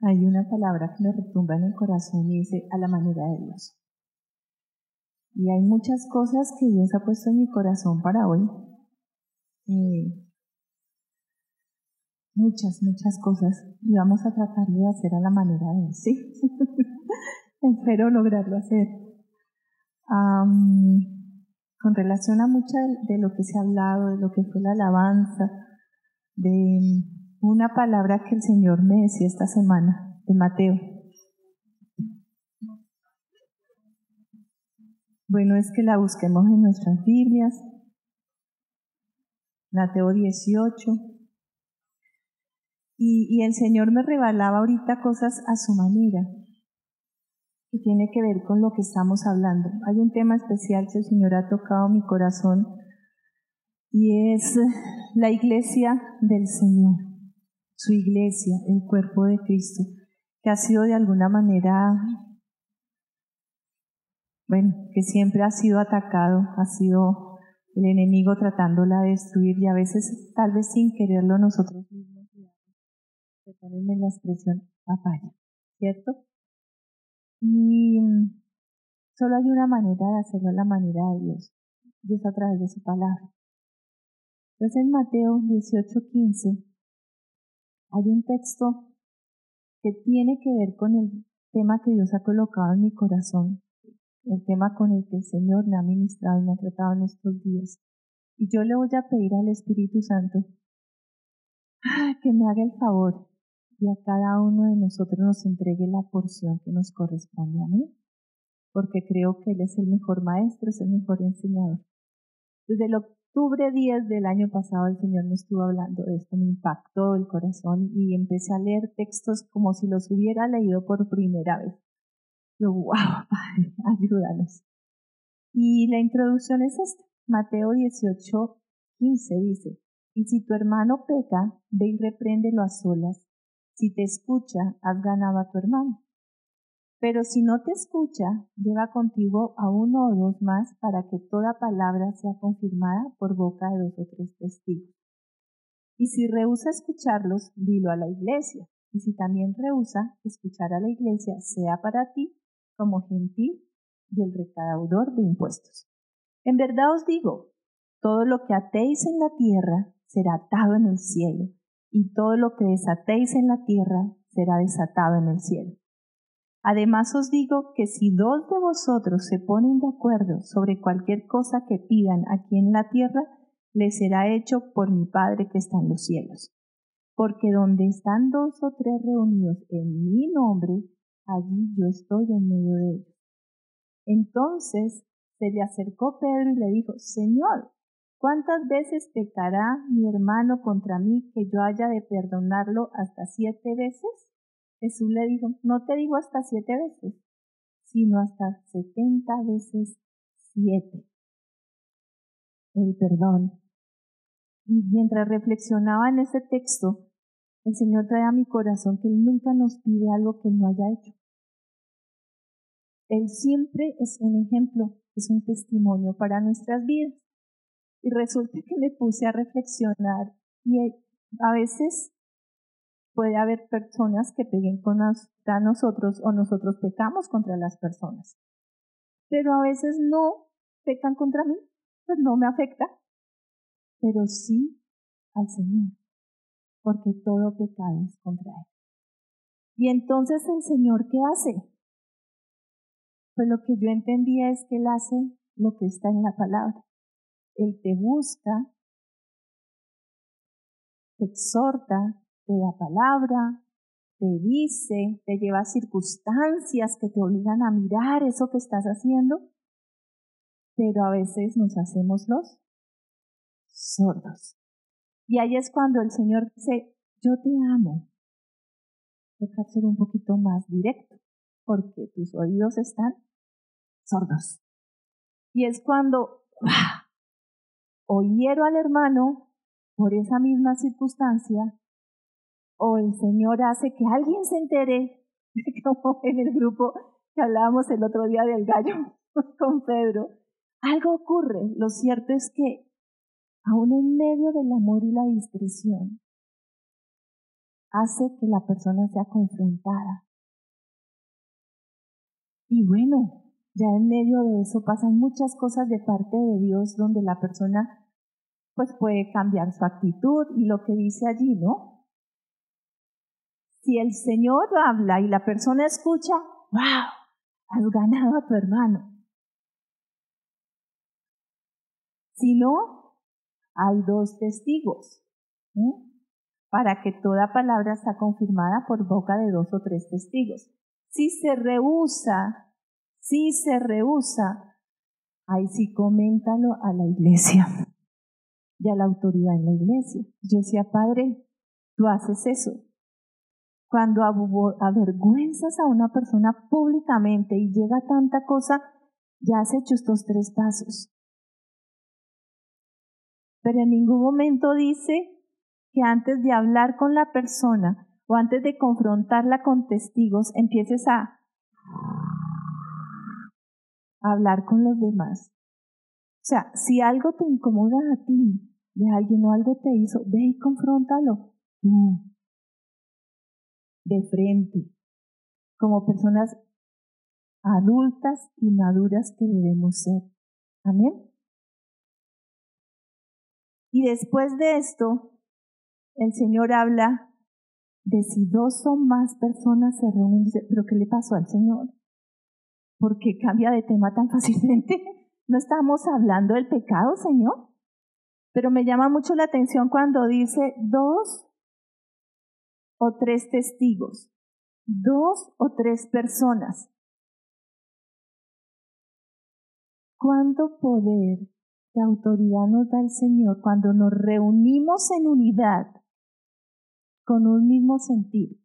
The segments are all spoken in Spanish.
hay una palabra que me retumba en el corazón y dice a la manera de Dios. Y hay muchas cosas que Dios ha puesto en mi corazón para hoy. Eh, muchas, muchas cosas. Y vamos a tratar de hacer a la manera de Dios, ¿sí? Espero lograrlo hacer. con relación a mucha de lo que se ha hablado, de lo que fue la alabanza, de una palabra que el Señor me decía esta semana, de Mateo. Bueno, es que la busquemos en nuestras Biblias. Mateo 18. Y, el Señor me revelaba ahorita cosas a su manera, que tiene que ver con lo que estamos hablando. Hay un tema especial que el Señor ha tocado mi corazón y es la iglesia del Señor, su iglesia, el cuerpo de Cristo, que ha sido de alguna manera, bueno, que siempre ha sido atacado, ha sido el enemigo tratándola de destruir y a veces tal vez sin quererlo nosotros mismos, perdónenme la expresión, papaya, ¿cierto? Y solo hay una manera de hacerlo, la manera de Dios, y es a través de su palabra. Entonces en Mateo 18:15 hay un texto que tiene que ver con el tema que Dios ha colocado en mi corazón, el tema con el que el Señor me ha ministrado y me ha tratado en estos días. Y yo le voy a pedir al Espíritu Santo que me haga el favor y a cada uno de nosotros nos entregue la porción que nos corresponde a mí, porque creo que Él es el mejor maestro, es el mejor enseñador. Desde el octubre 10 del año pasado el Señor me estuvo hablando de esto, me impactó el corazón y empecé a leer textos como si los hubiera leído por primera vez. Yo, wow, Padre, ayúdanos. Y la introducción es esta. Mateo 18, 15 dice, y si tu hermano peca, ve y repréndelo a solas si te escucha, has ganado a tu hermano. Pero si no te escucha, lleva contigo a uno o dos más para que toda palabra sea confirmada por boca de dos o tres testigos. Y si rehúsa escucharlos, dilo a la iglesia. Y si también rehúsa escuchar a la iglesia, sea para ti como gentil y el recaudador de impuestos. En verdad os digo, todo lo que atéis en la tierra será atado en el cielo, y todo lo que desatéis en la tierra será desatado en el cielo. Además os digo que si dos de vosotros se ponen de acuerdo sobre cualquier cosa que pidan aquí en la tierra, les será hecho por mi Padre que está en los cielos. Porque donde están dos o tres reunidos en mi nombre, allí yo estoy en medio de ellos. Entonces se le acercó Pedro y le dijo, Señor, ¿Cuántas veces pecará mi hermano contra mí que yo haya de perdonarlo hasta siete veces? Jesús le dijo, no te digo hasta siete veces, sino hasta setenta veces siete. El perdón. Y mientras reflexionaba en ese texto, el Señor trae a mi corazón que Él nunca nos pide algo que no haya hecho. Él siempre es un ejemplo, es un testimonio para nuestras vidas. Y resulta que me puse a reflexionar y a veces puede haber personas que peguen contra nosotros o nosotros pecamos contra las personas. Pero a veces no pecan contra mí, pues no me afecta, pero sí al Señor, porque todo pecado es contra Él. Y entonces el Señor, ¿qué hace? Pues lo que yo entendía es que Él hace lo que está en la palabra. Él te busca, te exhorta, te da palabra, te dice, te lleva circunstancias que te obligan a mirar eso que estás haciendo, pero a veces nos hacemos los sordos. Y ahí es cuando el Señor dice, yo te amo. Toca ser un poquito más directo, porque tus oídos están sordos. Y es cuando hiero al hermano por esa misma circunstancia, o el Señor hace que alguien se entere, como en el grupo que hablábamos el otro día del gallo con Pedro. Algo ocurre. Lo cierto es que, aún en medio del amor y la discreción, hace que la persona sea confrontada. Y bueno, ya en medio de eso pasan muchas cosas de parte de Dios donde la persona pues puede cambiar su actitud y lo que dice allí, ¿no? Si el Señor habla y la persona escucha, wow, has ganado a tu hermano. Si no, hay dos testigos para que toda palabra sea confirmada por boca de dos o tres testigos. Si se rehúsa, si se rehúsa, ahí sí coméntalo a la iglesia y a la autoridad en la iglesia. Yo decía, Padre, tú haces eso. Cuando avergüenzas a una persona públicamente y llega tanta cosa, ya has hecho estos tres pasos. Pero en ningún momento dice que antes de hablar con la persona o antes de confrontarla con testigos, empieces a hablar con los demás. O sea, si algo te incomoda a ti de alguien o algo te hizo, ve y confróntalo. De frente, como personas adultas y maduras que debemos ser. Amén. Y después de esto, el Señor habla de si dos o más personas se reúnen, pero ¿qué le pasó al Señor? ¿Por qué cambia de tema tan fácilmente? No estamos hablando del pecado, Señor. Pero me llama mucho la atención cuando dice dos o tres testigos, dos o tres personas. ¿Cuánto poder de autoridad nos da el Señor cuando nos reunimos en unidad con un mismo sentir?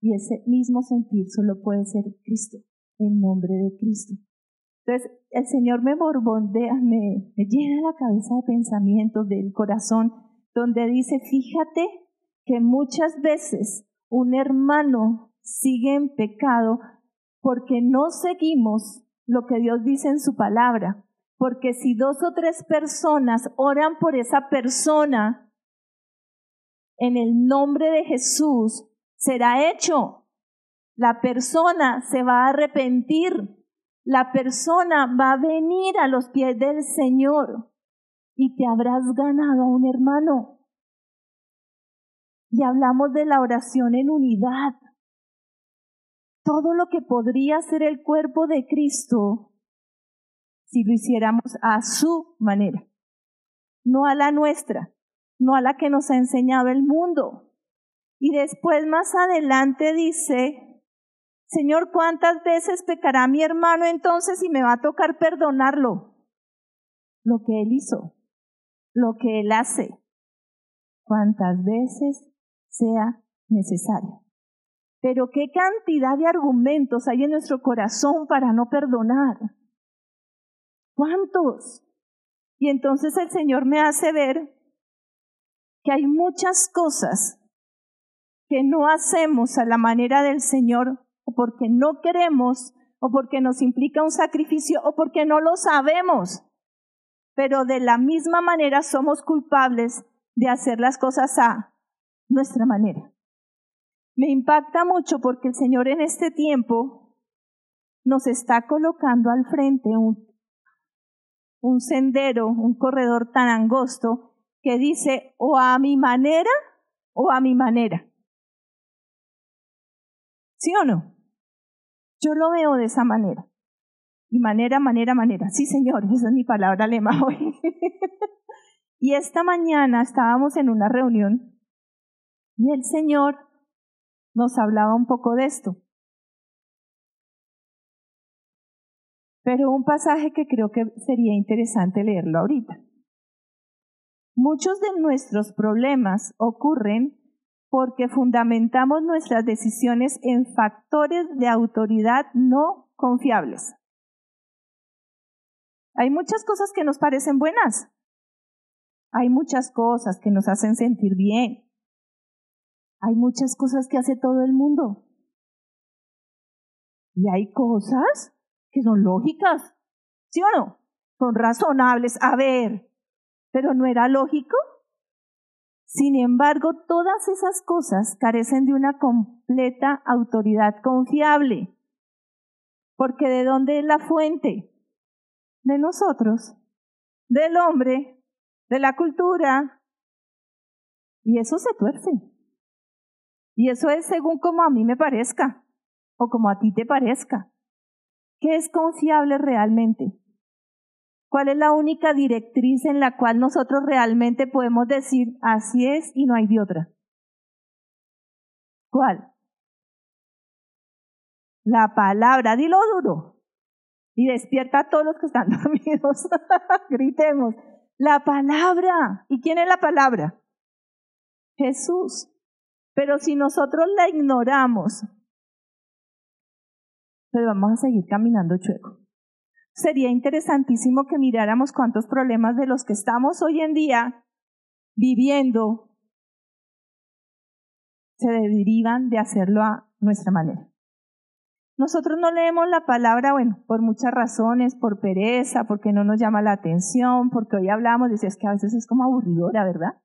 Y ese mismo sentir solo puede ser Cristo, en nombre de Cristo. Entonces, el Señor me borbondea, me, me llena la cabeza de pensamientos del corazón, donde dice, fíjate que muchas veces un hermano sigue en pecado porque no seguimos lo que Dios dice en su palabra. Porque si dos o tres personas oran por esa persona, en el nombre de Jesús será hecho. La persona se va a arrepentir la persona va a venir a los pies del Señor y te habrás ganado a un hermano. Y hablamos de la oración en unidad. Todo lo que podría ser el cuerpo de Cristo si lo hiciéramos a su manera, no a la nuestra, no a la que nos ha enseñado el mundo. Y después más adelante dice, Señor, ¿cuántas veces pecará mi hermano entonces y me va a tocar perdonarlo? Lo que él hizo, lo que él hace, cuántas veces sea necesario. Pero qué cantidad de argumentos hay en nuestro corazón para no perdonar. ¿Cuántos? Y entonces el Señor me hace ver que hay muchas cosas que no hacemos a la manera del Señor o porque no queremos, o porque nos implica un sacrificio, o porque no lo sabemos. Pero de la misma manera somos culpables de hacer las cosas a nuestra manera. Me impacta mucho porque el Señor en este tiempo nos está colocando al frente un, sendero, un corredor tan angosto que dice o a mi manera o a mi manera. ¿Sí o no? Yo lo veo de esa manera. Y manera, manera, manera. Sí, Señor, esa es mi palabra lema hoy. y esta mañana estábamos en una reunión y el Señor nos hablaba un poco de esto. Pero un pasaje que creo que sería interesante leerlo ahorita. Muchos de nuestros problemas ocurren porque fundamentamos nuestras decisiones en factores de autoridad no confiables. Hay muchas cosas que nos parecen buenas. Hay muchas cosas que nos hacen sentir bien. Hay muchas cosas que hace todo el mundo. Y hay cosas que son lógicas. ¿Sí o no? Son razonables. A ver, ¿pero no era lógico? Sin embargo, todas esas cosas carecen de una completa autoridad confiable. Porque ¿de dónde es la fuente? De nosotros, del hombre, de la cultura. Y eso se tuerce. Y eso es según como a mí me parezca o como a ti te parezca. ¿Qué es confiable realmente? ¿Cuál es la única directriz en la cual nosotros realmente podemos decir así es y no hay de otra? ¿Cuál? La palabra, dilo duro. Y despierta a todos los que están dormidos. Gritemos. La palabra. ¿Y quién es la palabra? Jesús. Pero si nosotros la ignoramos, pues vamos a seguir caminando chueco sería interesantísimo que miráramos cuántos problemas de los que estamos hoy en día viviendo se derivan de hacerlo a nuestra manera. Nosotros no leemos la palabra, bueno, por muchas razones, por pereza, porque no nos llama la atención, porque hoy hablamos, decías que a veces es como aburridora, ¿verdad?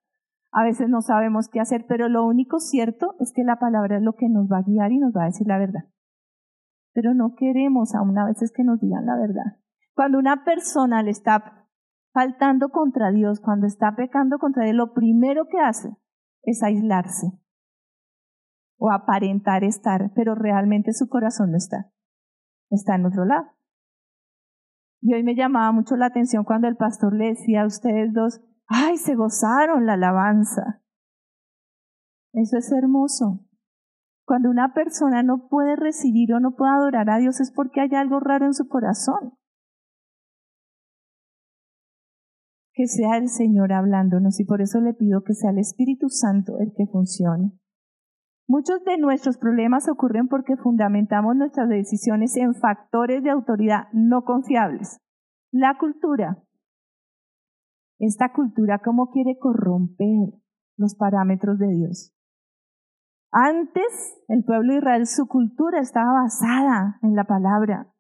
A veces no sabemos qué hacer, pero lo único cierto es que la palabra es lo que nos va a guiar y nos va a decir la verdad pero no queremos aún a veces que nos digan la verdad. Cuando una persona le está faltando contra Dios, cuando está pecando contra Dios, lo primero que hace es aislarse o aparentar estar, pero realmente su corazón no está, está en otro lado. Y hoy me llamaba mucho la atención cuando el pastor le decía a ustedes dos, ay, se gozaron la alabanza. Eso es hermoso. Cuando una persona no puede recibir o no puede adorar a Dios es porque hay algo raro en su corazón. Que sea el Señor hablándonos y por eso le pido que sea el Espíritu Santo el que funcione. Muchos de nuestros problemas ocurren porque fundamentamos nuestras decisiones en factores de autoridad no confiables. La cultura. Esta cultura, ¿cómo quiere corromper los parámetros de Dios? Antes, el pueblo de Israel, su cultura estaba basada en la palabra,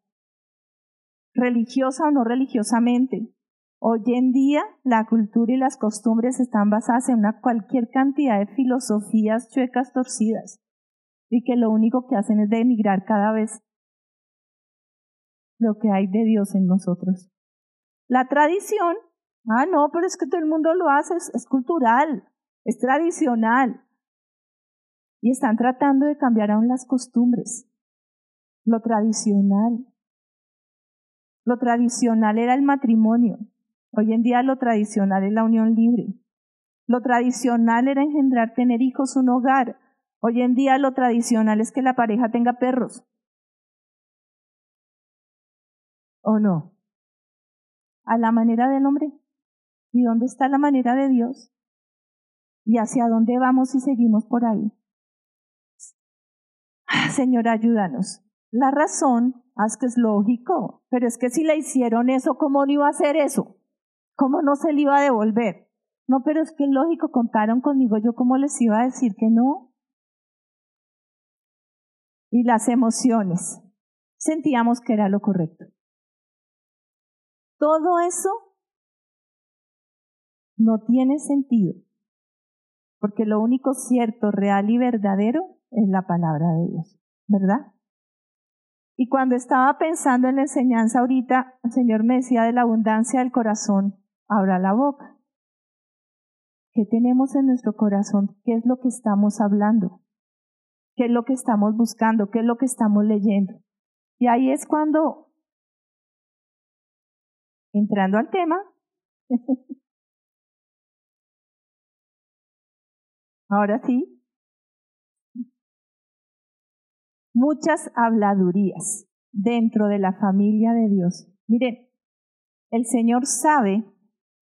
religiosa o no religiosamente. Hoy en día, la cultura y las costumbres están basadas en una cualquier cantidad de filosofías chuecas torcidas y que lo único que hacen es denigrar cada vez lo que hay de Dios en nosotros. La tradición, ah, no, pero es que todo el mundo lo hace, es cultural, es tradicional y están tratando de cambiar aún las costumbres, lo tradicional. Lo tradicional era el matrimonio. Hoy en día lo tradicional es la unión libre. Lo tradicional era engendrar, tener hijos, un hogar. Hoy en día lo tradicional es que la pareja tenga perros. ¿O no? A la manera del hombre. ¿Y dónde está la manera de Dios? ¿Y hacia dónde vamos si seguimos por ahí? Señor, ayúdanos. La razón es que es lógico, pero es que si le hicieron eso, ¿cómo no iba a hacer eso? ¿Cómo no se le iba a devolver? No, pero es que lógico, contaron conmigo, yo cómo les iba a decir que no. Y las emociones, sentíamos que era lo correcto. Todo eso no tiene sentido, porque lo único cierto, real y verdadero es la palabra de Dios, ¿verdad? Y cuando estaba pensando en la enseñanza ahorita, el Señor me decía de la abundancia del corazón, abra la boca. ¿Qué tenemos en nuestro corazón? ¿Qué es lo que estamos hablando? ¿Qué es lo que estamos buscando? ¿Qué es lo que estamos leyendo? Y ahí es cuando, entrando al tema, ahora sí, muchas habladurías dentro de la familia de Dios. Miren, el Señor sabe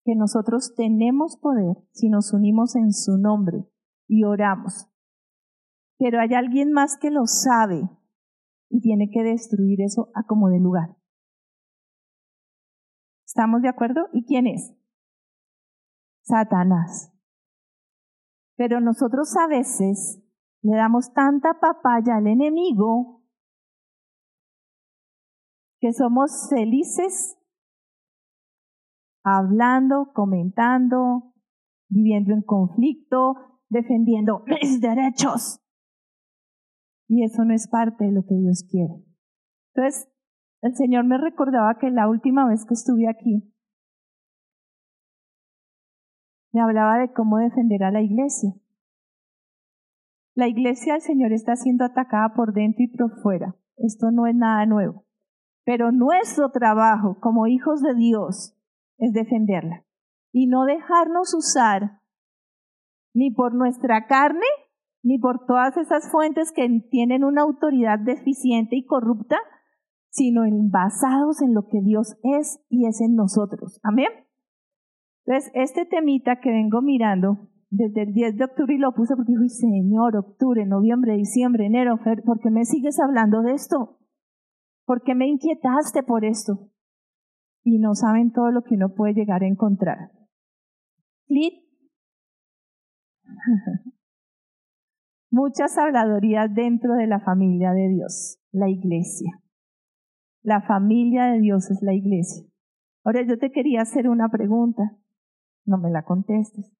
que nosotros tenemos poder si nos unimos en su nombre y oramos. Pero hay alguien más que lo sabe y tiene que destruir eso a como de lugar. ¿Estamos de acuerdo? ¿Y quién es? Satanás. Pero nosotros a veces le damos tanta papaya al enemigo que somos felices hablando, comentando, viviendo en conflicto, defendiendo mis derechos. Y eso no es parte de lo que Dios quiere. Entonces, el Señor me recordaba que la última vez que estuve aquí, me hablaba de cómo defender a la iglesia. La iglesia del Señor está siendo atacada por dentro y por fuera. Esto no es nada nuevo. Pero nuestro trabajo como hijos de Dios es defenderla y no dejarnos usar ni por nuestra carne, ni por todas esas fuentes que tienen una autoridad deficiente y corrupta, sino en, basados en lo que Dios es y es en nosotros. Amén. Entonces, este temita que vengo mirando desde el 10 de octubre y lo puse porque dije, Señor, octubre, noviembre, diciembre, enero, ¿por qué me sigues hablando de esto? ¿Por qué me inquietaste por esto? Y no saben todo lo que uno puede llegar a encontrar. Muchas habladorías dentro de la familia de Dios, la iglesia. La familia de Dios es la iglesia. Ahora yo te quería hacer una pregunta. No me la contestes.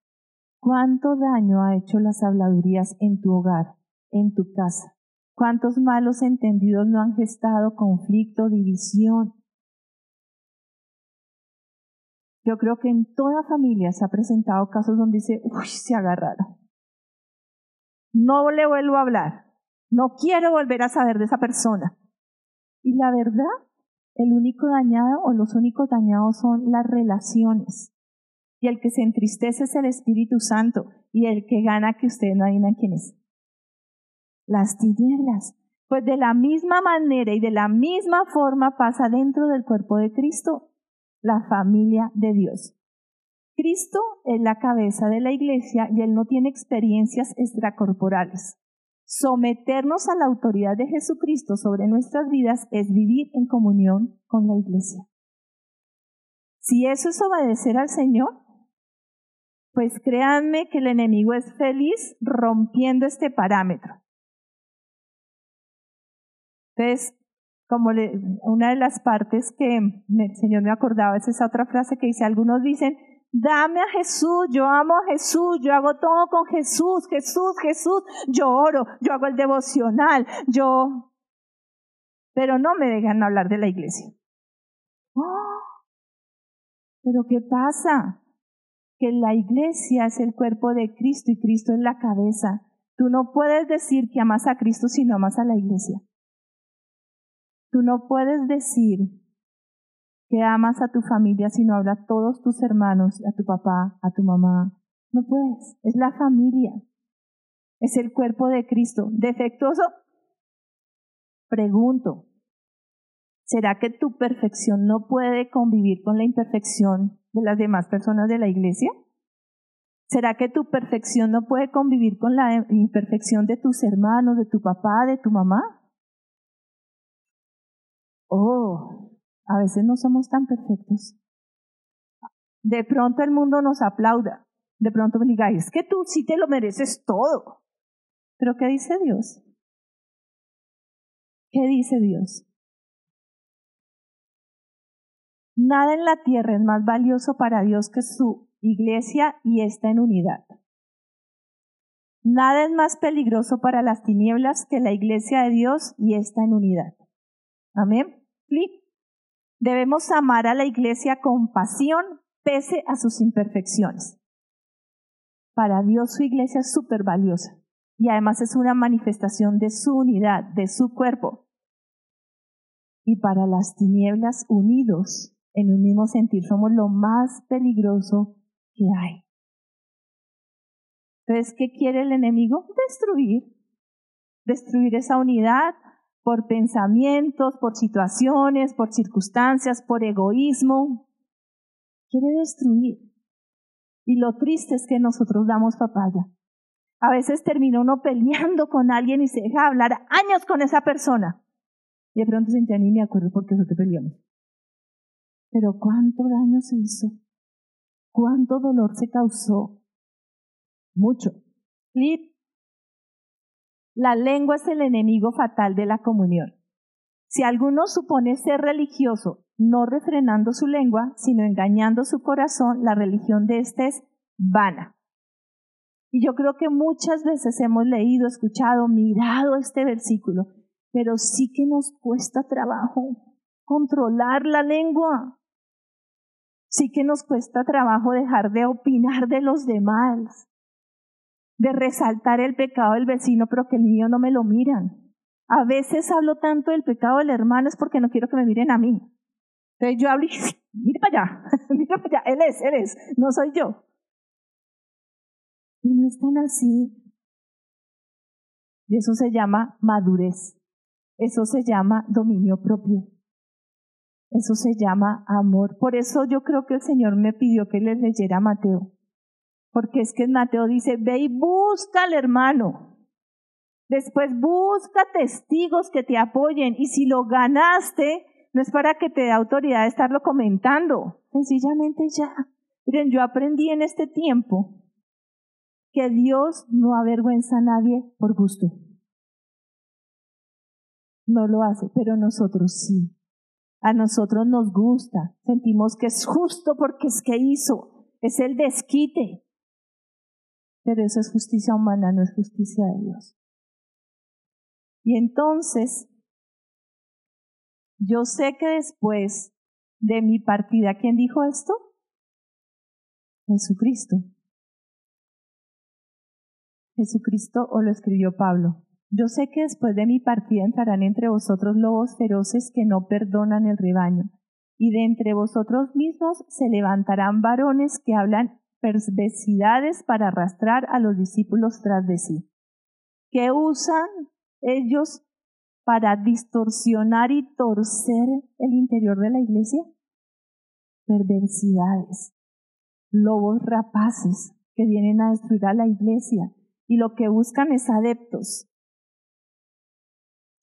¿Cuánto daño ha hecho las habladurías en tu hogar, en tu casa? ¿Cuántos malos entendidos no han gestado conflicto, división? Yo creo que en toda familia se ha presentado casos donde dice, uy, se agarraron. No le vuelvo a hablar. No quiero volver a saber de esa persona. Y la verdad, el único dañado o los únicos dañados son las relaciones. Y el que se entristece es el Espíritu Santo. Y el que gana que ustedes no adivinan quién es. Las tinieblas. Pues de la misma manera y de la misma forma pasa dentro del cuerpo de Cristo la familia de Dios. Cristo es la cabeza de la iglesia y Él no tiene experiencias extracorporales. Someternos a la autoridad de Jesucristo sobre nuestras vidas es vivir en comunión con la iglesia. Si eso es obedecer al Señor, pues créanme que el enemigo es feliz rompiendo este parámetro. Entonces, como una de las partes que el Señor me acordaba es esa otra frase que dice, algunos dicen, dame a Jesús, yo amo a Jesús, yo hago todo con Jesús, Jesús, Jesús, yo oro, yo hago el devocional, yo... Pero no me dejan hablar de la iglesia. ¡Oh! Pero ¿qué pasa? Que la iglesia es el cuerpo de Cristo y Cristo es la cabeza. Tú no puedes decir que amas a Cristo si no amas a la iglesia. Tú no puedes decir que amas a tu familia si no hablas a todos tus hermanos, a tu papá, a tu mamá. No puedes. Es la familia. Es el cuerpo de Cristo. ¿Defectuoso? Pregunto. ¿Será que tu perfección no puede convivir con la imperfección de las demás personas de la iglesia? ¿Será que tu perfección no puede convivir con la imperfección de tus hermanos, de tu papá, de tu mamá? oh, a veces no somos tan perfectos. De pronto el mundo nos aplauda, de pronto me diga, es que tú sí te lo mereces todo. Pero ¿qué dice Dios? ¿Qué dice Dios? Nada en la tierra es más valioso para Dios que su iglesia y está en unidad. Nada es más peligroso para las tinieblas que la iglesia de Dios y está en unidad. Amén. Debemos amar a la iglesia con pasión pese a sus imperfecciones. Para Dios su iglesia es súper valiosa y además es una manifestación de su unidad, de su cuerpo. Y para las tinieblas unidos en un mismo sentir somos lo más peligroso que hay. Entonces, ¿qué quiere el enemigo? Destruir. Destruir esa unidad, por pensamientos, por situaciones, por circunstancias, por egoísmo. Quiere destruir. Y lo triste es que nosotros damos papaya. A veces termina uno peleando con alguien y se deja hablar años con esa persona. Y de pronto se ni me acuerdo por qué fue peleamos. Pero cuánto daño se hizo. Cuánto dolor se causó. Mucho. La lengua es el enemigo fatal de la comunión. Si alguno supone ser religioso, no refrenando su lengua, sino engañando su corazón, la religión de éste es vana. Y yo creo que muchas veces hemos leído, escuchado, mirado este versículo, pero sí que nos cuesta trabajo controlar la lengua. Sí que nos cuesta trabajo dejar de opinar de los demás, de resaltar el pecado del vecino, pero que el mío no me lo miran. A veces hablo tanto del pecado del hermano es porque no quiero que me miren a mí. Entonces yo hablo y mire para allá, mire para allá, él es, él es, no soy yo. Y no es tan así. Y eso se llama madurez. Eso se llama dominio propio. Eso se llama amor. Por eso yo creo que el Señor me pidió que les leyera Mateo. Porque es que Mateo dice, ve y busca al hermano. Después busca testigos que te apoyen. Y si lo ganaste, no es para que te dé autoridad de estarlo comentando. Sencillamente ya. Miren, yo aprendí en este tiempo que Dios no avergüenza a nadie por gusto. No lo hace, pero nosotros sí. A nosotros nos gusta, sentimos que es justo porque es que hizo, es el desquite. Pero eso es justicia humana, no es justicia de Dios. Y entonces, yo sé que después de mi partida, ¿quién dijo esto? Jesucristo. Jesucristo o lo escribió Pablo. Yo sé que después de mi partida entrarán entre vosotros lobos feroces que no perdonan el rebaño, y de entre vosotros mismos se levantarán varones que hablan perversidades para arrastrar a los discípulos tras de sí. ¿Qué usan ellos para distorsionar y torcer el interior de la iglesia? Perversidades, lobos rapaces que vienen a destruir a la iglesia y lo que buscan es adeptos.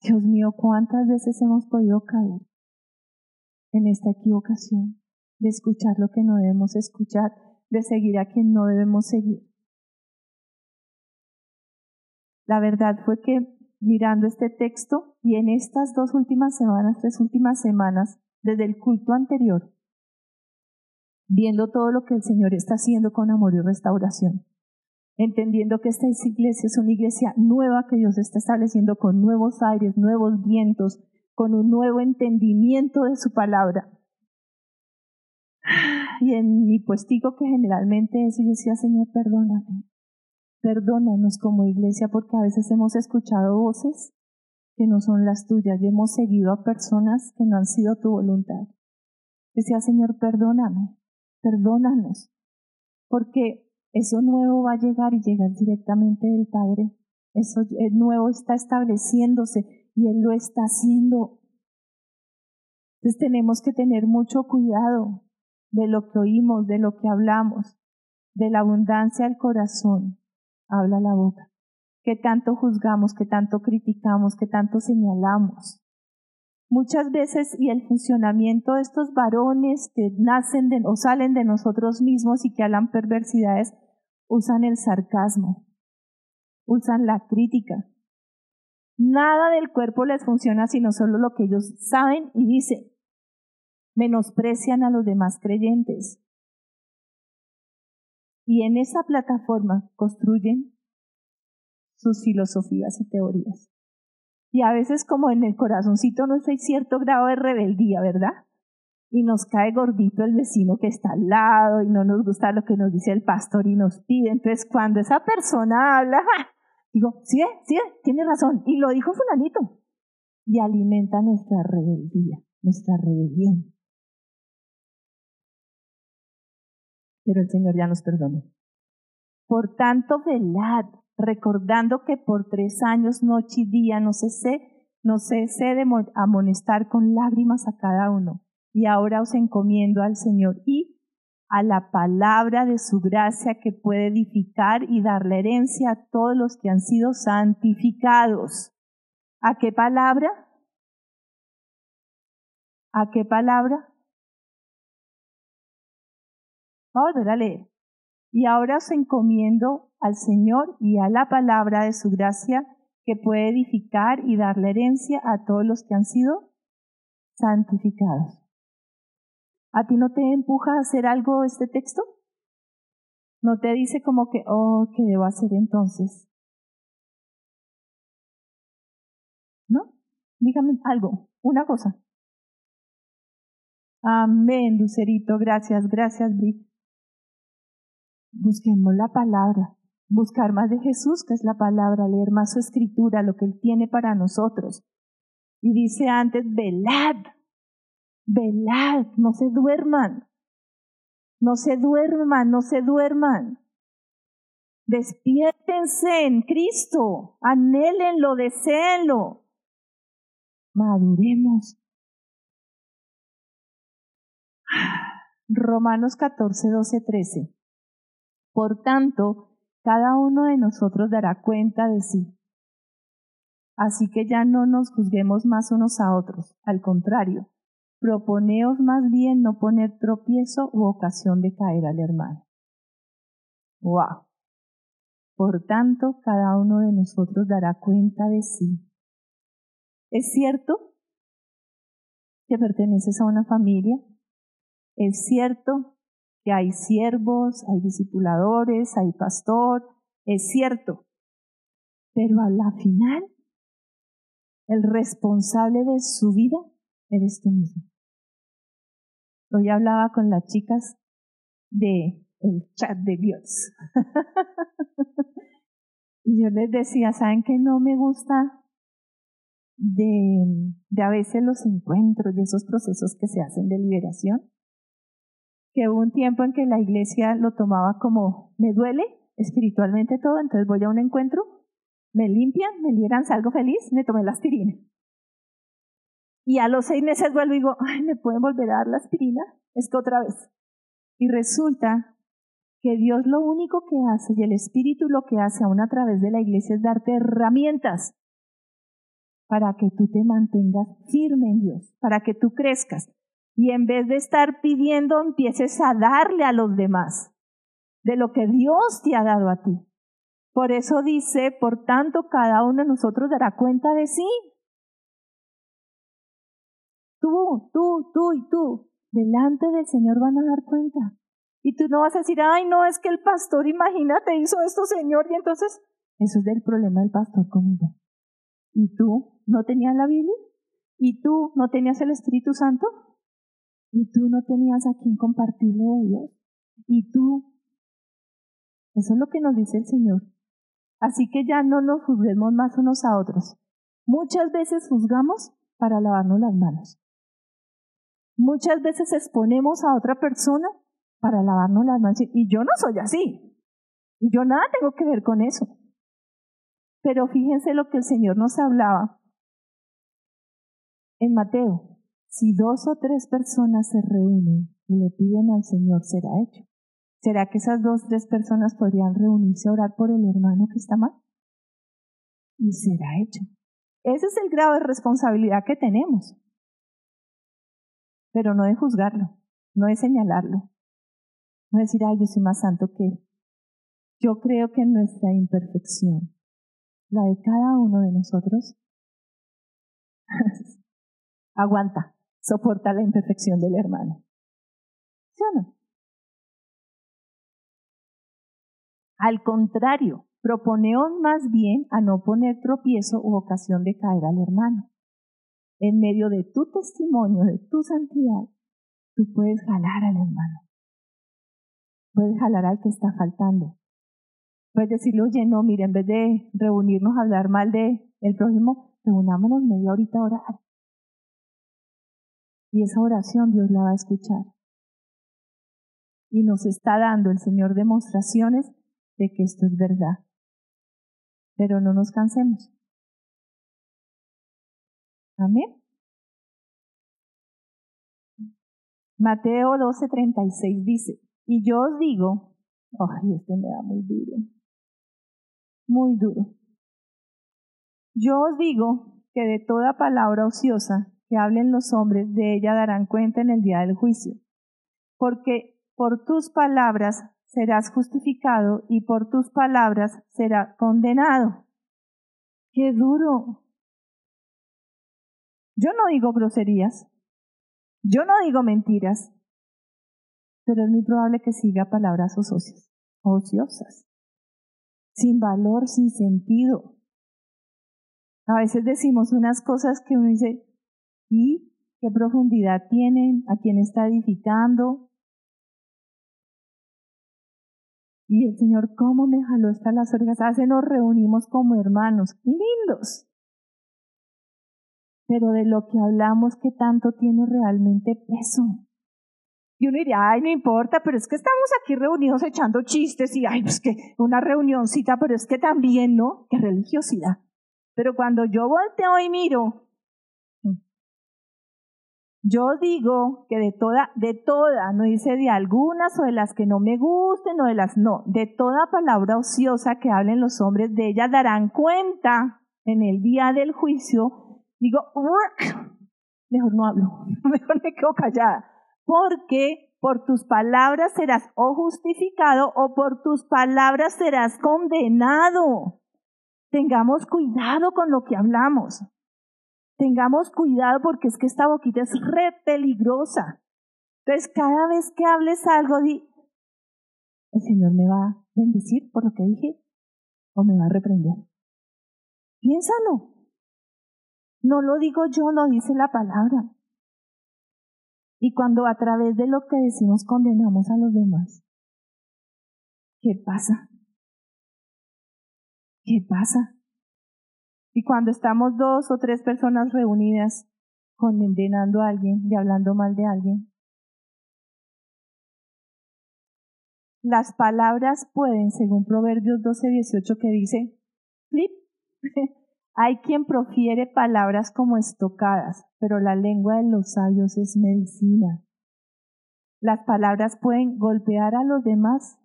Dios mío, ¿cuántas veces hemos podido caer en esta equivocación de escuchar lo que no debemos escuchar, de seguir a quien no debemos seguir? La verdad fue que mirando este texto y en estas dos últimas semanas, tres últimas semanas, desde el culto anterior, viendo todo lo que el Señor está haciendo con amor y restauración, entendiendo que esta iglesia es una iglesia nueva que Dios está estableciendo con nuevos aires, nuevos vientos, con un nuevo entendimiento de su palabra. Y en mi puestico que generalmente es, yo decía, Señor, perdóname, perdónanos como iglesia porque a veces hemos escuchado voces que no son las tuyas y hemos seguido a personas que no han sido tu voluntad. Decía, Señor, perdóname, perdónanos, porque eso nuevo va a llegar y llegar directamente del Padre. Eso nuevo está estableciéndose y Él lo está haciendo. Entonces tenemos que tener mucho cuidado de lo que oímos, de lo que hablamos, de la abundancia del corazón. Habla la boca. Que tanto juzgamos, que tanto criticamos, que tanto señalamos. Muchas veces, y el funcionamiento de estos varones que nacen o salen de nosotros mismos y que hablan perversidades, usan el sarcasmo, usan la crítica. Nada del cuerpo les funciona sino solo lo que ellos saben y dicen. Menosprecian a los demás creyentes. Y en esa plataforma construyen sus filosofías y teorías. Y a veces como en el corazoncito no hay cierto grado de rebeldía, ¿verdad? Y nos cae gordito el vecino que está al lado y no nos gusta lo que nos dice el pastor y nos pide. Entonces, cuando esa persona habla, digo, sí, sí, tiene razón. Y lo dijo fulanito. Y alimenta nuestra rebeldía, nuestra rebelión. Pero el Señor ya nos perdonó. Por tanto, velad, recordando que por tres años, noche y día, no cesé, no cesé de amonestar con lágrimas a cada uno y ahora os encomiendo al Señor y a la palabra de su gracia que puede edificar y dar la herencia a todos los que han sido santificados. ¿A qué palabra? ¿A qué palabra? Vamos a leer. Y ahora os encomiendo al Señor y a la palabra de su gracia que puede edificar y dar la herencia a todos los que han sido santificados. ¿A ti no te empuja a hacer algo este texto? No te dice como que, oh, ¿qué debo hacer entonces? ¿No? Dígame algo, una cosa. Amén, Lucerito, gracias, gracias, Bri. Busquemos la palabra, buscar más de Jesús, que es la palabra, leer más su escritura, lo que Él tiene para nosotros. Y dice antes, velad, velad, no se duerman, no se duerman, no se duerman. Despiértense en Cristo, anhélenlo, deseenlo. Maduremos. Romanos 14, 12, 13. Por tanto, cada uno de nosotros dará cuenta de sí. Así que ya no nos juzguemos más unos a otros, al contrario, proponeos más bien no poner tropiezo u ocasión de caer al hermano. ¡Wow! Por tanto, cada uno de nosotros dará cuenta de sí. ¿Es cierto que perteneces a una familia? Es cierto que hay siervos, hay discipuladores, hay pastor, es cierto. Pero a la final, el responsable de su vida eres tú mismo. Hoy hablaba con las chicas de el chat de Dios. y yo les decía, ¿saben que no me gusta de, de a veces los encuentros y esos procesos que se hacen de liberación? que hubo un tiempo en que la iglesia lo tomaba como, me duele espiritualmente todo, entonces voy a un encuentro, me limpian, me liberan, salgo feliz, me tomé la aspirina. Y a los seis meses vuelvo y digo, ay, ¿me pueden volver a dar la aspirina? Es que otra vez. Y resulta que Dios lo único que hace y el Espíritu lo que hace aún a través de la iglesia es darte herramientas para que tú te mantengas firme en Dios, para que tú crezcas. Y en vez de estar pidiendo, empieces a darle a los demás de lo que Dios te ha dado a ti. Por eso dice, por tanto, cada uno de nosotros dará cuenta de sí. Tú, tú, tú y tú, delante del Señor van a dar cuenta. Y tú no vas a decir, ay, no, es que el pastor, imagínate, hizo esto, Señor, y entonces, eso es del problema del pastor conmigo. ¿Y tú no tenías la Biblia? ¿Y tú no tenías el Espíritu Santo? y tú no tenías a quien compartirle de Dios. Y tú, eso es lo que nos dice el Señor. Así que ya no nos juzguemos más unos a otros. Muchas veces juzgamos para lavarnos las manos. Muchas veces exponemos a otra persona para lavarnos las manos. Y yo no soy así. Y yo nada tengo que ver con eso. Pero fíjense lo que el Señor nos hablaba en Mateo si dos o tres personas se reúnen y le piden al Señor, será hecho. ¿Será que esas dos o tres personas podrían reunirse a orar por el hermano que está mal? Y será hecho. Ese es el grado de responsabilidad que tenemos. Pero no de juzgarlo, no de señalarlo, no decir, ay, yo soy más santo que él. Yo creo que nuestra imperfección, la de cada uno de nosotros, aguanta soporta la imperfección del hermano. ¿Sí o no? Al contrario, proponeos más bien a no poner tropiezo u ocasión de caer al hermano. En medio de tu testimonio, de tu santidad, tú puedes jalar al hermano. Puedes jalar al que está faltando. Puedes decirle, oye, no, mire, en vez de reunirnos a hablar mal de el prójimo, reunámonos media horita a orar. Y esa oración Dios la va a escuchar. Y nos está dando el Señor demostraciones de que esto es verdad. Pero no nos cansemos. Amén. Mateo 12:36 dice, y yo os digo, ay, este me da muy duro, muy duro. Yo os digo que de toda palabra ociosa que hablen los hombres, de ella darán cuenta en el día del juicio. Porque por tus palabras serás justificado y por tus palabras serás condenado. ¡Qué duro! Yo no digo groserías, yo no digo mentiras, pero es muy probable que siga palabras o socios ociosas, sin valor, sin sentido. A veces decimos unas cosas que uno dice, ¿y qué profundidad tienen? ¿A quién está edificando? Y el Señor, ¿cómo me jaló hasta las orejas? Hace nos reunimos como hermanos, lindos. Pero de lo que hablamos, ¿qué tanto tiene realmente peso? Y uno diría, ay, no importa, pero es que estamos aquí reunidos echando chistes y, ay, pues que una reunioncita, pero es que también, ¿no? Qué religiosidad. Pero cuando yo volteo y miro yo digo que de toda, de toda, no dice de algunas o de las que no me gusten o de las no, de toda palabra ociosa que hablen los hombres de ella darán cuenta en el día del juicio. Digo, mejor no hablo, mejor me quedo callada, porque por tus palabras serás o justificado o por tus palabras serás condenado. Tengamos cuidado con lo que hablamos. Tengamos cuidado porque es que esta boquita es re peligrosa. Entonces, cada vez que hables algo, di, ¿el Señor me va a bendecir por lo que dije o me va a reprender? Piénsalo. No lo digo yo, lo dice la palabra. Y cuando a través de lo que decimos condenamos a los demás, ¿qué pasa? ¿Qué pasa? Y cuando estamos dos o tres personas reunidas condenando a alguien y hablando mal de alguien, las palabras pueden, según Proverbios 12, 18, que dice, flip, hay quien profiere palabras como estocadas, pero la lengua de los sabios es medicina. Las palabras pueden golpear a los demás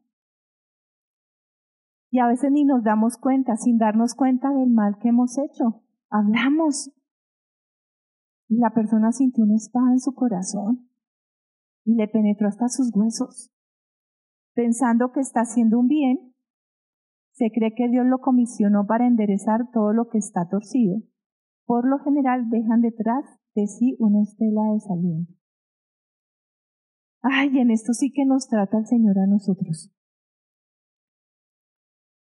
y a veces ni nos damos cuenta, sin darnos cuenta del mal que hemos hecho. Hablamos. Y la persona sintió una espada en su corazón y le penetró hasta sus huesos. Pensando que está haciendo un bien, se cree que Dios lo comisionó para enderezar todo lo que está torcido. Por lo general dejan detrás de sí una estela de saliente. Ay, en esto sí que nos trata el Señor a nosotros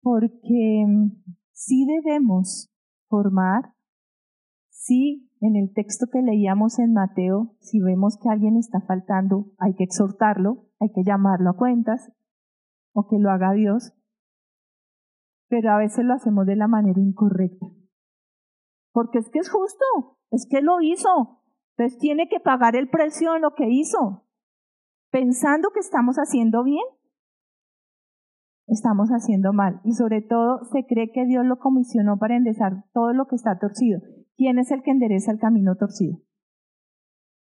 porque mm, sí debemos formar, sí en el texto que leíamos en Mateo, si vemos que alguien está faltando, hay que exhortarlo, hay que llamarlo a cuentas, o que lo haga Dios, pero a veces lo hacemos de la manera incorrecta. Porque es que es justo, es que lo hizo, pues tiene que pagar el precio de lo que hizo, pensando que estamos haciendo bien estamos haciendo mal. Y sobre todo se cree que Dios lo comisionó para enderezar todo lo que está torcido. ¿Quién es el que endereza el camino torcido?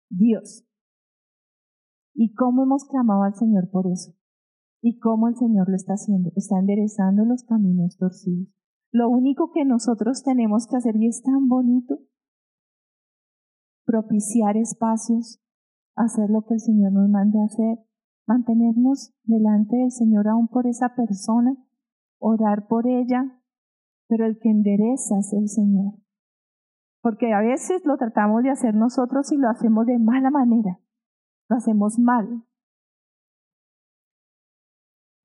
Dios. ¿Y cómo hemos clamado al Señor por eso? ¿Y cómo el Señor lo está haciendo? Está enderezando los caminos torcidos. Lo único que nosotros tenemos que hacer, y es tan bonito, propiciar espacios, hacer lo que el Señor nos mande hacer, mantenernos delante del Señor aún por esa persona, orar por ella, pero el que endereza es el Señor. Porque a veces lo tratamos de hacer nosotros y lo hacemos de mala manera, lo hacemos mal.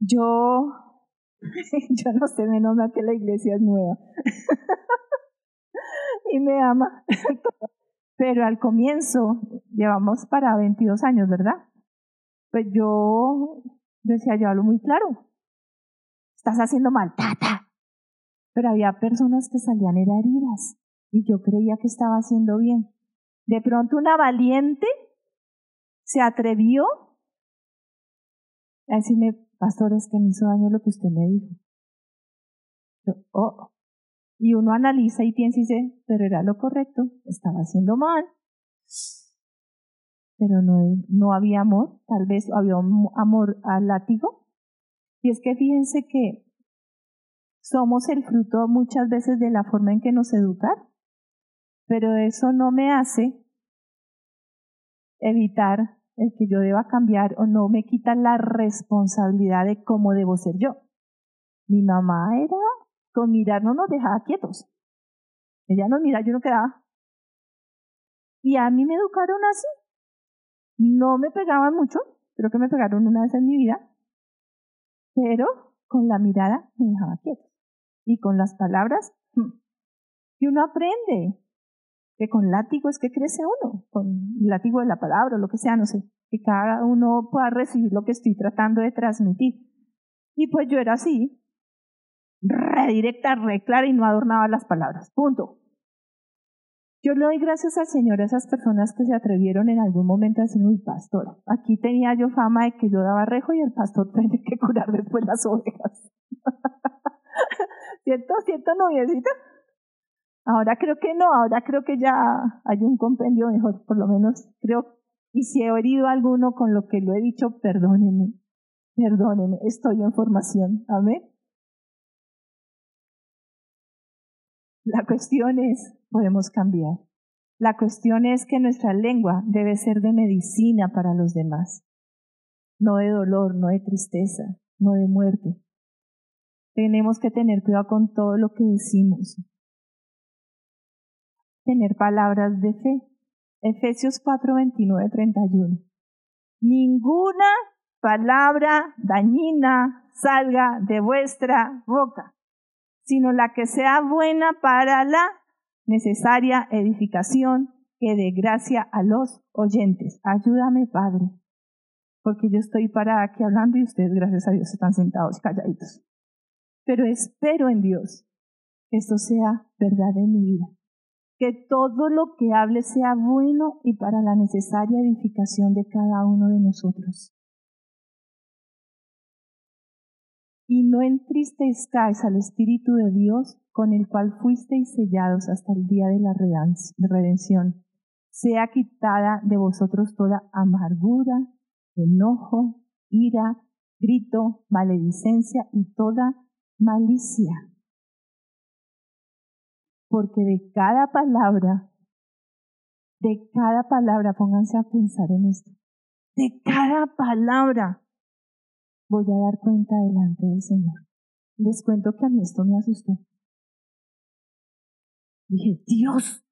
Yo, yo no sé menos mal que la iglesia es nueva y me ama. Pero al comienzo, llevamos para 22 años, ¿verdad? pues yo, decía, yo hablo muy claro. Estás haciendo mal, tata. Pero había personas que salían heridas y yo creía que estaba haciendo bien. De pronto una valiente se atrevió a decirme, pastor, es que me hizo daño lo que usted me dijo. oh. Y uno analiza y piensa y dice, pero era lo correcto, estaba haciendo mal pero no, no había amor, tal vez había amor al látigo. Y es que fíjense que somos el fruto muchas veces de la forma en que nos educan, pero eso no me hace evitar el que yo deba cambiar o no me quita la responsabilidad de cómo debo ser yo. Mi mamá era, con mirar no nos dejaba quietos. Ella nos mira, yo no quedaba. Y a mí me educaron así. No me pegaban mucho, creo que me pegaron una vez en mi vida, pero con la mirada me dejaba quieto. Y con las palabras, hmm, y uno aprende que con látigo es que crece uno, con el látigo de la palabra, lo que sea, no sé, que cada uno pueda recibir lo que estoy tratando de transmitir. Y pues yo era así, redirecta, re clara y no adornaba las palabras. Punto. Yo le doy gracias al Señor a esas personas que se atrevieron en algún momento a decir, uy, pastor, aquí tenía yo fama de que yo daba rejo y el pastor tiene que curar después las ovejas. ¿Cierto? ¿Cierto, noviecita? Ahora creo que no, ahora creo que ya hay un compendio mejor, por lo menos creo. Y si he herido a alguno con lo que lo he dicho, perdóneme, perdóneme, estoy en formación. Amén. La cuestión es, podemos cambiar. La cuestión es que nuestra lengua debe ser de medicina para los demás, no de dolor, no de tristeza, no de muerte. Tenemos que tener cuidado con todo lo que decimos. Tener palabras de fe. Efesios 4, 29, 31. Ninguna palabra dañina salga de vuestra boca sino la que sea buena para la necesaria edificación que dé gracia a los oyentes. Ayúdame, Padre, porque yo estoy para aquí hablando y ustedes, gracias a Dios, están sentados calladitos. Pero espero en Dios que esto sea verdad en mi vida. Que todo lo que hable sea bueno y para la necesaria edificación de cada uno de nosotros. y no entristezcáis al Espíritu de Dios con el cual fuisteis sellados hasta el día de la redención. Sea quitada de vosotros toda amargura, enojo, ira, grito, maledicencia y toda malicia. Porque de cada palabra, de cada palabra, pónganse a pensar en esto, de cada palabra voy a dar cuenta delante del Señor. Les cuento que a mí esto me asustó. Dije, Dios.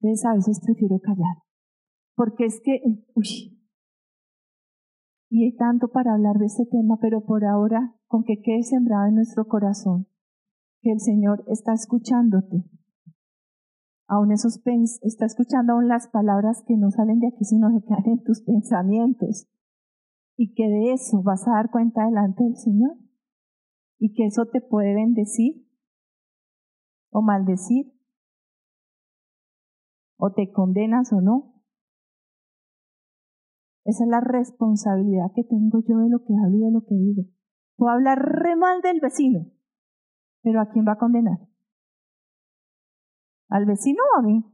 Entonces a veces prefiero callar. Porque es que, uy, y hay tanto para hablar de este tema, pero por ahora, con que quede sembrado en nuestro corazón, que el Señor está escuchándote, aún esos está escuchando aún las palabras que no salen de aquí, sino que quedan en tus pensamientos. Y que de eso vas a dar cuenta delante del Señor. Y que eso te puede bendecir o maldecir. O te condenas o no. Esa es la responsabilidad que tengo yo de lo que hablo y de lo que digo. Puedo hablar re mal del vecino, pero ¿a quién va a condenar? ¿Al vecino o a mí?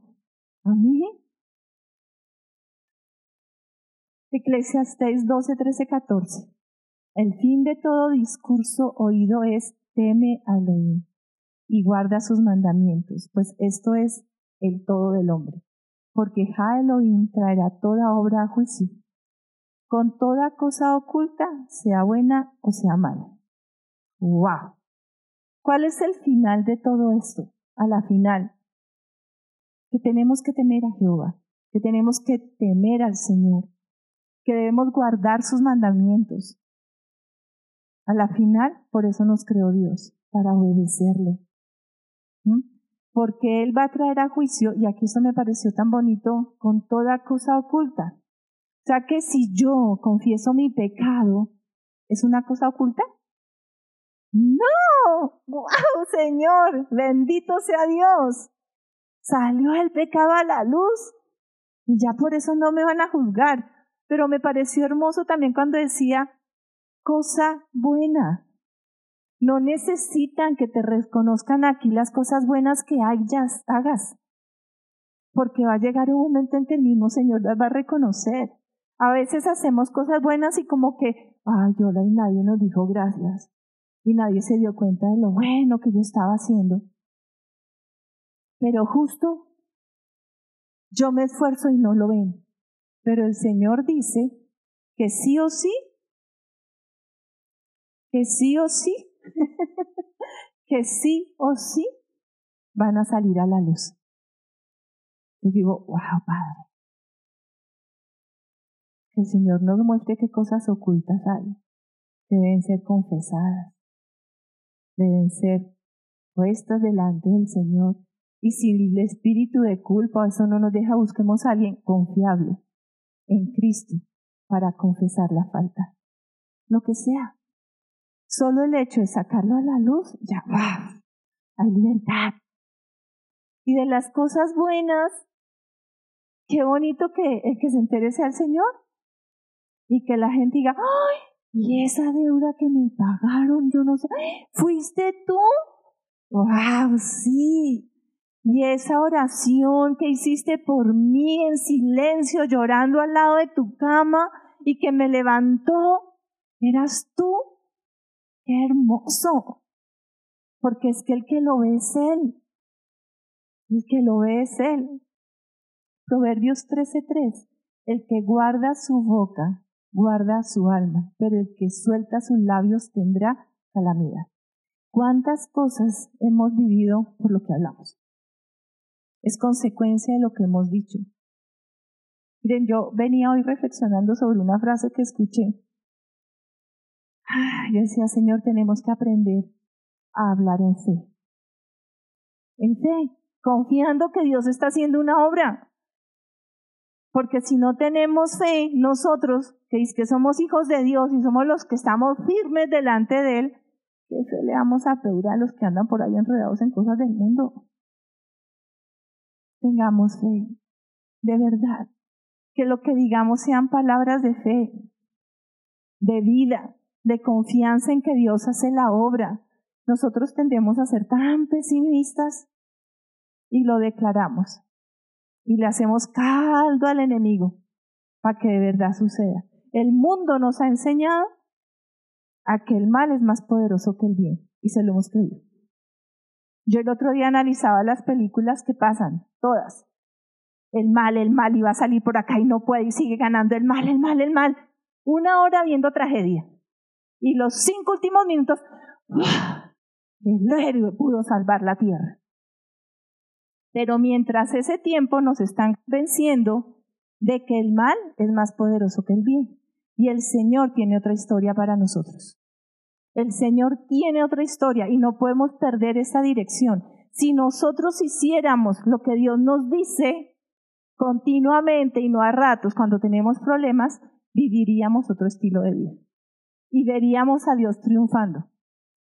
A mí. Eclesiastes 12, 13, 14. El fin de todo discurso oído es teme a Elohim y guarda sus mandamientos, pues esto es el todo del hombre. Porque Ja Elohim traerá toda obra a juicio, con toda cosa oculta, sea buena o sea mala. ¡Wow! ¿Cuál es el final de todo esto? A la final, que tenemos que temer a Jehová, que tenemos que temer al Señor, que debemos guardar sus mandamientos. A la final, por eso nos creó Dios, para obedecerle. Porque Él va a traer a juicio, y aquí esto me pareció tan bonito, con toda cosa oculta. O sea que si yo confieso mi pecado, ¿es una cosa oculta? No, wow, Señor, bendito sea Dios salió el pecado a la luz y ya por eso no me van a juzgar. Pero me pareció hermoso también cuando decía cosa buena. No necesitan que te reconozcan aquí las cosas buenas que hayas, hagas. Porque va a llegar un momento en que el mismo Señor las va a reconocer. A veces hacemos cosas buenas y como que, ay, yo y nadie nos dijo gracias. Y nadie se dio cuenta de lo bueno que yo estaba haciendo. Pero justo yo me esfuerzo y no lo ven. Pero el Señor dice que sí o sí, que sí o sí, que sí o sí van a salir a la luz. Y digo, wow, Padre. que el Señor nos muestre qué cosas ocultas hay, deben ser confesadas, deben ser puestas delante del Señor. Y si el espíritu de culpa eso no nos deja, busquemos a alguien confiable en Cristo para confesar la falta. Lo que sea. Solo el hecho de sacarlo a la luz, ya va. Hay libertad. Y de las cosas buenas, qué bonito que el que se entere sea el Señor. Y que la gente diga, ¡ay! Y esa deuda que me pagaron, yo no sé, ¿fuiste tú? ¡Wow! Sí. Y esa oración que hiciste por mí en silencio, llorando al lado de tu cama y que me levantó, eras tú. ¡Qué hermoso! Porque es que el que lo ve es Él. El que lo ve es Él. Proverbios 13:3. El que guarda su boca, guarda su alma, pero el que suelta sus labios tendrá calamidad. ¿Cuántas cosas hemos vivido por lo que hablamos? Es consecuencia de lo que hemos dicho. Miren, yo venía hoy reflexionando sobre una frase que escuché. Yo decía, Señor, tenemos que aprender a hablar en fe. En fe, confiando que Dios está haciendo una obra. Porque si no tenemos fe, nosotros, que es que somos hijos de Dios y somos los que estamos firmes delante de Él, ¿Qué se le vamos a pedir a los que andan por ahí enredados en cosas del mundo? Tengamos fe, de verdad. Que lo que digamos sean palabras de fe, de vida, de confianza en que Dios hace la obra. Nosotros tendemos a ser tan pesimistas y lo declaramos. Y le hacemos caldo al enemigo para que de verdad suceda. El mundo nos ha enseñado a que el mal es más poderoso que el bien, y se lo hemos creído. Yo el otro día analizaba las películas que pasan, todas. El mal, el mal, iba a salir por acá y no puede, y sigue ganando el mal, el mal, el mal. Una hora viendo tragedia. Y los cinco últimos minutos, el héroe pudo salvar la tierra. Pero mientras ese tiempo nos están venciendo de que el mal es más poderoso que el bien. Y el Señor tiene otra historia para nosotros. El Señor tiene otra historia y no podemos perder esa dirección. Si nosotros hiciéramos lo que Dios nos dice continuamente y no a ratos cuando tenemos problemas, viviríamos otro estilo de vida. Y veríamos a Dios triunfando.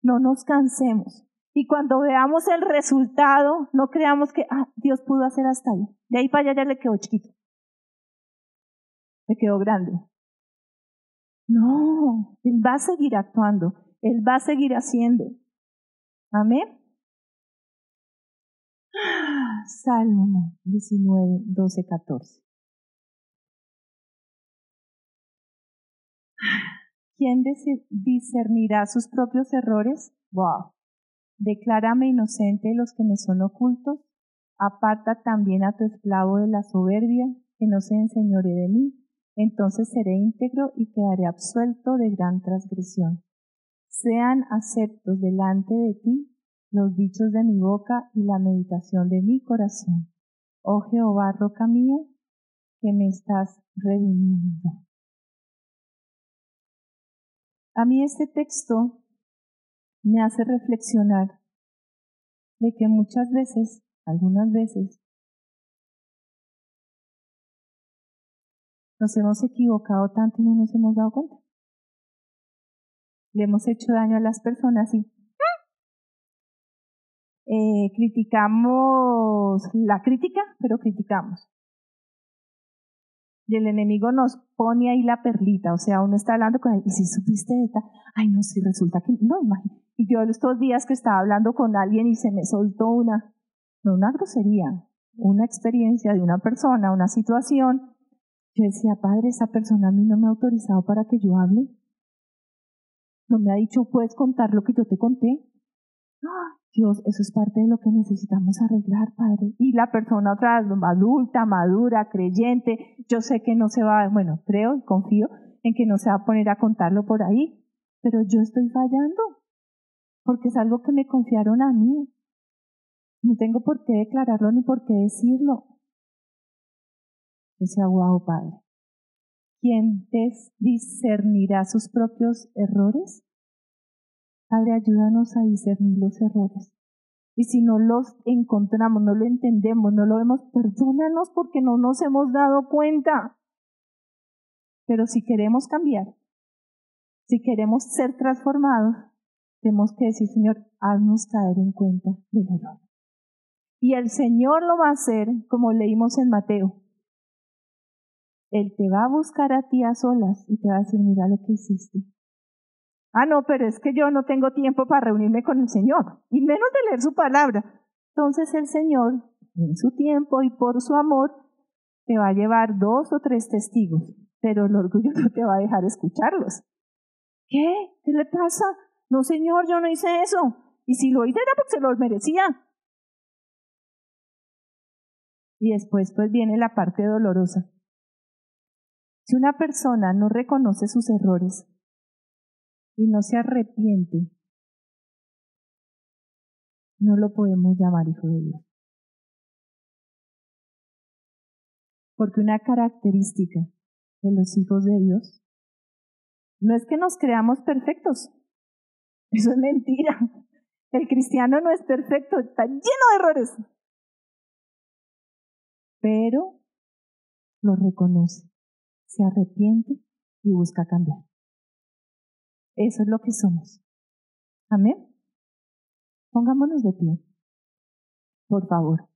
No nos cansemos. Y cuando veamos el resultado, no creamos que ah, Dios pudo hacer hasta ahí. De ahí para allá ya le quedó chiquito. Le quedó grande. No, Él va a seguir actuando, Él va a seguir haciendo. Amén. Salmo 19, 12, 14. ¿Quién discernirá sus propios errores? Wow. Declárame inocente los que me son ocultos. Aparta también a tu esclavo de la soberbia, que no se enseñore de mí entonces seré íntegro y quedaré absuelto de gran transgresión. Sean aceptos delante de ti los dichos de mi boca y la meditación de mi corazón. Oh Jehová, roca mía, que me estás redimiendo. A mí este texto me hace reflexionar de que muchas veces, algunas veces, Nos hemos equivocado tanto y no nos hemos dado cuenta. Le hemos hecho daño a las personas y eh, criticamos la crítica, pero criticamos. Y el enemigo nos pone ahí la perlita, o sea, uno está hablando con él, y si supiste de esta, ay no, si resulta que, no, imagínate. Y yo estos días que estaba hablando con alguien y se me soltó una, no una grosería, una experiencia de una persona, una situación, yo decía, Padre, esa persona a mí no me ha autorizado para que yo hable. No me ha dicho, puedes contar lo que yo te conté. ¡Ah! Dios, eso es parte de lo que necesitamos arreglar, Padre. Y la persona otra adulta, madura, creyente, yo sé que no se va, bueno, creo y confío en que no se va a poner a contarlo por ahí, pero yo estoy fallando, porque es algo que me confiaron a mí. No tengo por qué declararlo ni por qué decirlo. Decía, wow, Padre. ¿quién discernirá sus propios errores? Padre, ayúdanos a discernir los errores. Y si no los encontramos, no lo entendemos, no lo vemos, perdónanos porque no nos hemos dado cuenta. Pero si queremos cambiar, si queremos ser transformados, tenemos que decir, Señor, haznos caer en cuenta del error. Y el Señor lo va a hacer como leímos en Mateo. Él te va a buscar a ti a solas y te va a decir, mira lo que hiciste. Ah, no, pero es que yo no tengo tiempo para reunirme con el Señor, y menos de leer su palabra. Entonces el Señor, en su tiempo y por su amor, te va a llevar dos o tres testigos, pero el orgullo no te va a dejar escucharlos. ¿Qué? ¿Qué le pasa? No, Señor, yo no hice eso. Y si lo hice era porque se lo merecía. Y después pues viene la parte dolorosa. Si una persona no reconoce sus errores y no se arrepiente, no lo podemos llamar hijo de Dios. Porque una característica de los hijos de Dios no es que nos creamos perfectos. Eso es mentira. El cristiano no es perfecto, está lleno de errores. Pero lo reconoce se arrepiente y busca cambiar. Eso es lo que somos. Amén. Pongámonos de pie, por favor.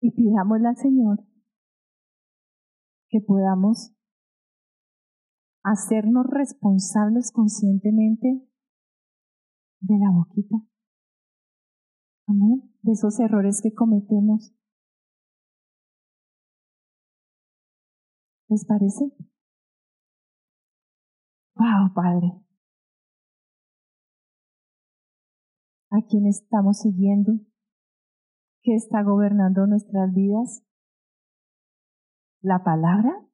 Y pidámosle al Señor que podamos hacernos responsables conscientemente de la boquita. Amén. De esos errores que cometemos ¿Les parece? ¡Wow, Padre! ¿A quién estamos siguiendo? ¿Qué está gobernando nuestras vidas? ¿La palabra?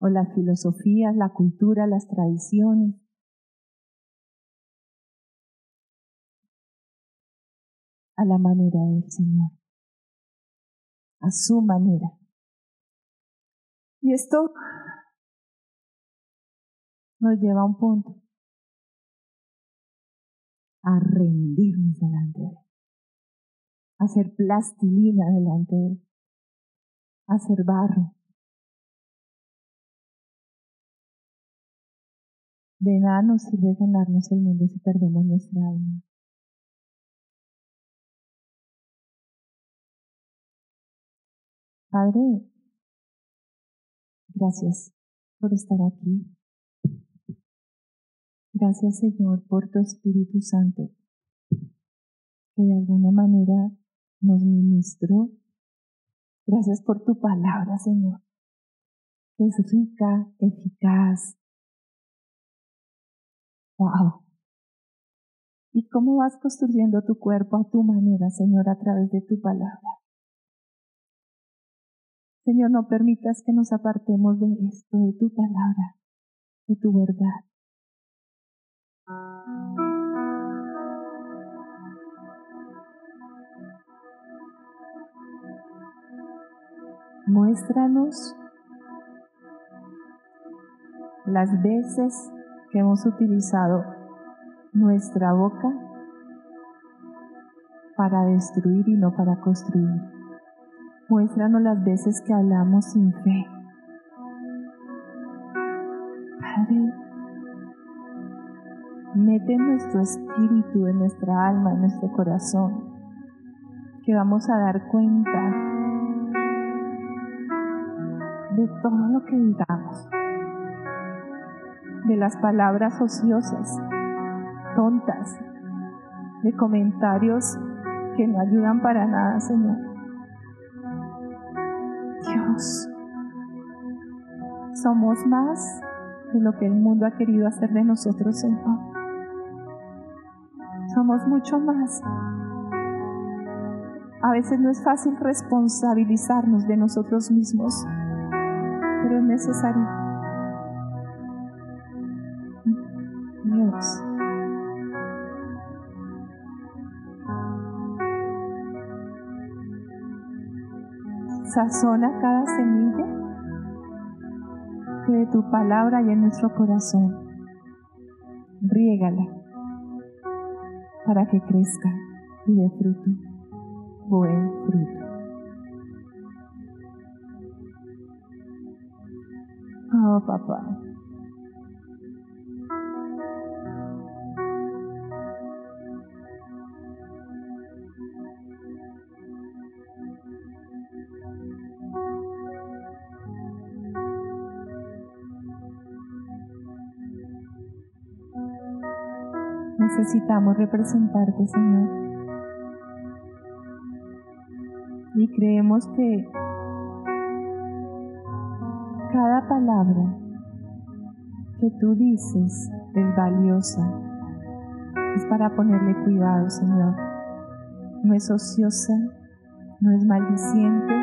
¿O las filosofías, la cultura, las tradiciones? A la manera del Señor, a su manera. Y esto nos lleva a un punto, a rendirnos delante de Él, a hacer plastilina delante de Él, a hacer barro. De nada nos sirve ganarnos el mundo si perdemos nuestra alma. Padre, Gracias por estar aquí. Gracias Señor por tu Espíritu Santo que de alguna manera nos ministró. Gracias por tu palabra Señor es rica, eficaz. Wow. ¿Y cómo vas construyendo tu cuerpo a tu manera, Señor, a través de tu palabra? Señor, no permitas que nos apartemos de esto, de tu palabra, de tu verdad. Muéstranos las veces que hemos utilizado nuestra boca para destruir y no para construir. Muéstranos las veces que hablamos sin fe. Padre, mete en nuestro espíritu, en nuestra alma, en nuestro corazón, que vamos a dar cuenta de todo lo que digamos, de las palabras ociosas, tontas, de comentarios que no ayudan para nada, Señor. Somos más de lo que el mundo ha querido hacer de nosotros, Señor. Somos mucho más. A veces no es fácil responsabilizarnos de nosotros mismos, pero es necesario. Cada semilla que de tu palabra hay en nuestro corazón. Riégala para que crezca y dé fruto, buen fruto. Oh, papá. Necesitamos representarte, Señor. Y creemos que cada palabra que tú dices es valiosa. Es para ponerle cuidado, Señor. No es ociosa, no es maldiciente.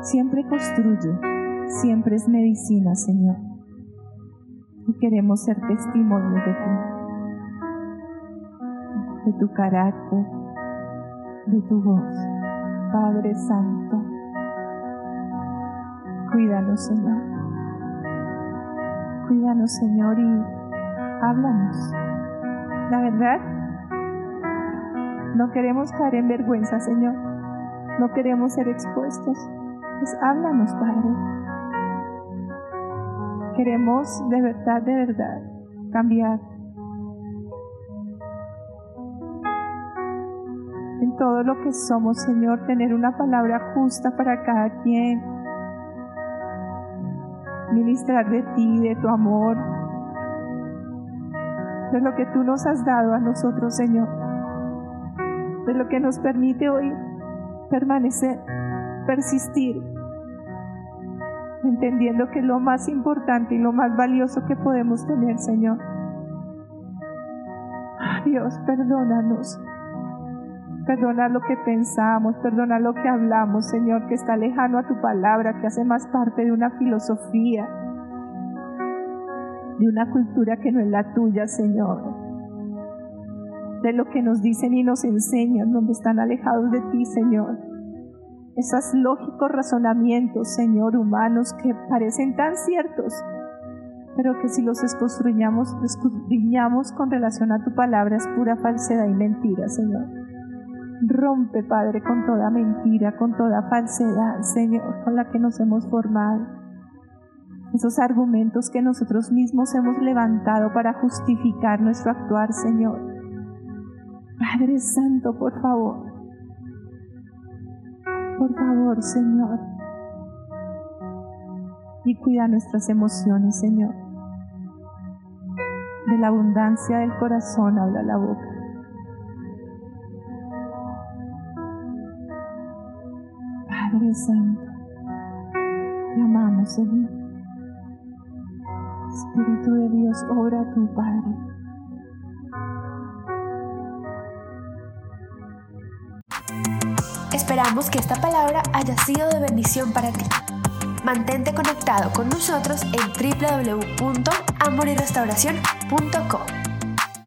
Siempre construye, siempre es medicina, Señor. Y queremos ser testimonios de ti de tu carácter, de tu voz. Padre Santo, cuídanos Señor. Cuídanos Señor y háblanos. La verdad, no queremos caer en vergüenza Señor. No queremos ser expuestos. Pues háblanos Padre. Queremos de verdad, de verdad cambiar todo lo que somos, Señor, tener una palabra justa para cada quien. Ministrar de ti, de tu amor, de lo que tú nos has dado a nosotros, Señor. De lo que nos permite hoy permanecer, persistir, entendiendo que es lo más importante y lo más valioso que podemos tener, Señor. Dios, perdónanos. Perdona lo que pensamos, perdona lo que hablamos, Señor, que está lejano a tu palabra, que hace más parte de una filosofía, de una cultura que no es la tuya, Señor. De lo que nos dicen y nos enseñan, donde están alejados de ti, Señor. Esos lógicos razonamientos, Señor, humanos que parecen tan ciertos, pero que si los escudriñamos, escudriñamos con relación a tu palabra es pura falsedad y mentira, Señor. Rompe, Padre, con toda mentira, con toda falsedad, Señor, con la que nos hemos formado. Esos argumentos que nosotros mismos hemos levantado para justificar nuestro actuar, Señor. Padre Santo, por favor. Por favor, Señor. Y cuida nuestras emociones, Señor. De la abundancia del corazón habla la boca. Padre Santo, te amamos, Señor. Espíritu de Dios, obra tu Padre. Esperamos que esta palabra haya sido de bendición para ti. Mantente conectado con nosotros en www.amoryrestauracion.com.